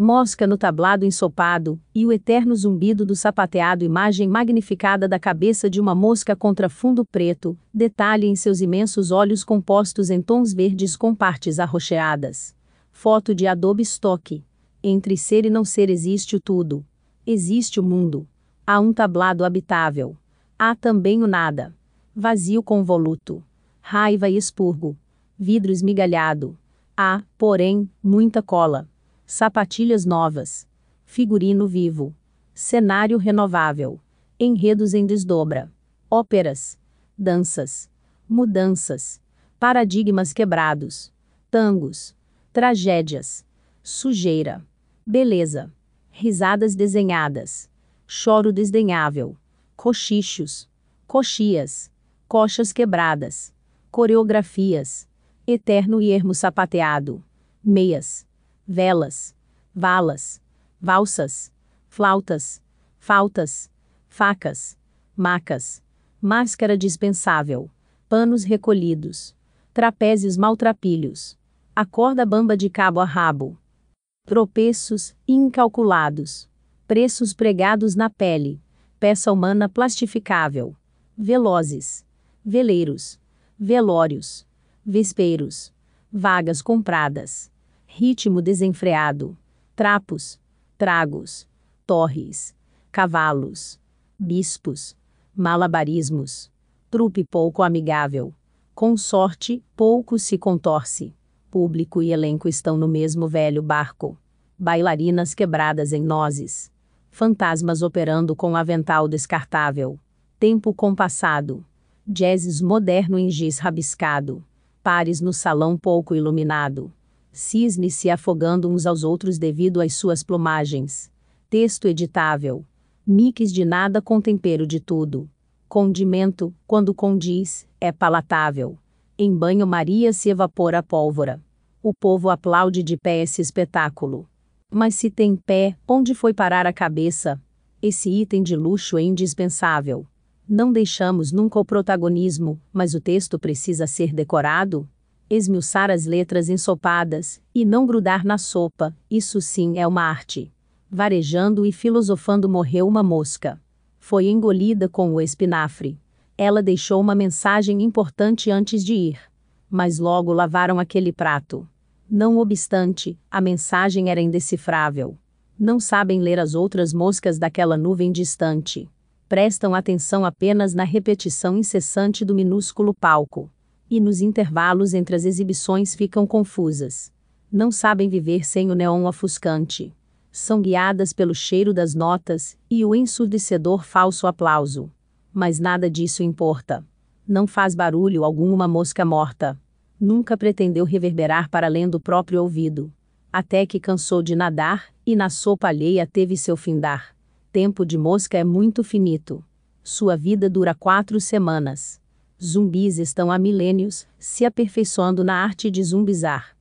mosca no tablado ensopado, e o eterno zumbido do sapateado imagem magnificada da cabeça de uma mosca contra fundo preto, detalhe em seus imensos olhos compostos em tons verdes com partes arroxeadas. Foto de Adobe Stock. Entre ser e não ser existe o tudo. Existe o mundo. Há um tablado habitável. Há também o nada. Vazio convoluto. Raiva e expurgo. Vidro esmigalhado. Há, porém, muita cola sapatilhas novas, figurino vivo, cenário renovável, enredos em desdobra, óperas, danças, mudanças, paradigmas quebrados, tangos, tragédias, sujeira, beleza, risadas desenhadas, choro desdenhável, cochichos, coxias, coxas quebradas, coreografias, eterno e ermo sapateado, meias, velas, valas, valsas, flautas, faltas, facas, macas, máscara dispensável, panos recolhidos, trapézios maltrapilhos, a corda bamba de cabo a rabo, tropeços incalculados, preços pregados na pele, peça humana plastificável, velozes, veleiros, velórios, vespeiros, vagas compradas ritmo desenfreado, trapos, tragos, torres, cavalos, bispos, malabarismos, trupe pouco amigável, consorte pouco se contorce, público e elenco estão no mesmo velho barco, bailarinas quebradas em nozes, fantasmas operando com avental descartável, tempo compassado, jazzes moderno em giz rabiscado, pares no salão pouco iluminado cisnes se afogando uns aos outros devido às suas plumagens. Texto editável. Mix de nada com tempero de tudo. Condimento, quando condiz, é palatável. Em banho-maria se evapora a pólvora. O povo aplaude de pé esse espetáculo. Mas se tem pé, onde foi parar a cabeça? Esse item de luxo é indispensável. Não deixamos nunca o protagonismo, mas o texto precisa ser decorado? Esmiuçar as letras ensopadas, e não grudar na sopa, isso sim é uma arte. Varejando e filosofando morreu uma mosca. Foi engolida com o espinafre. Ela deixou uma mensagem importante antes de ir. Mas logo lavaram aquele prato. Não obstante, a mensagem era indecifrável. Não sabem ler as outras moscas daquela nuvem distante. Prestam atenção apenas na repetição incessante do minúsculo palco e nos intervalos entre as exibições ficam confusas. Não sabem viver sem o neon ofuscante. São guiadas pelo cheiro das notas e o ensurdecedor falso aplauso. Mas nada disso importa. Não faz barulho algum uma mosca morta. Nunca pretendeu reverberar para além do próprio ouvido. Até que cansou de nadar, e na sopa alheia teve seu findar. Tempo de mosca é muito finito. Sua vida dura quatro semanas zumbis estão há milênios se aperfeiçoando na arte de zumbizar.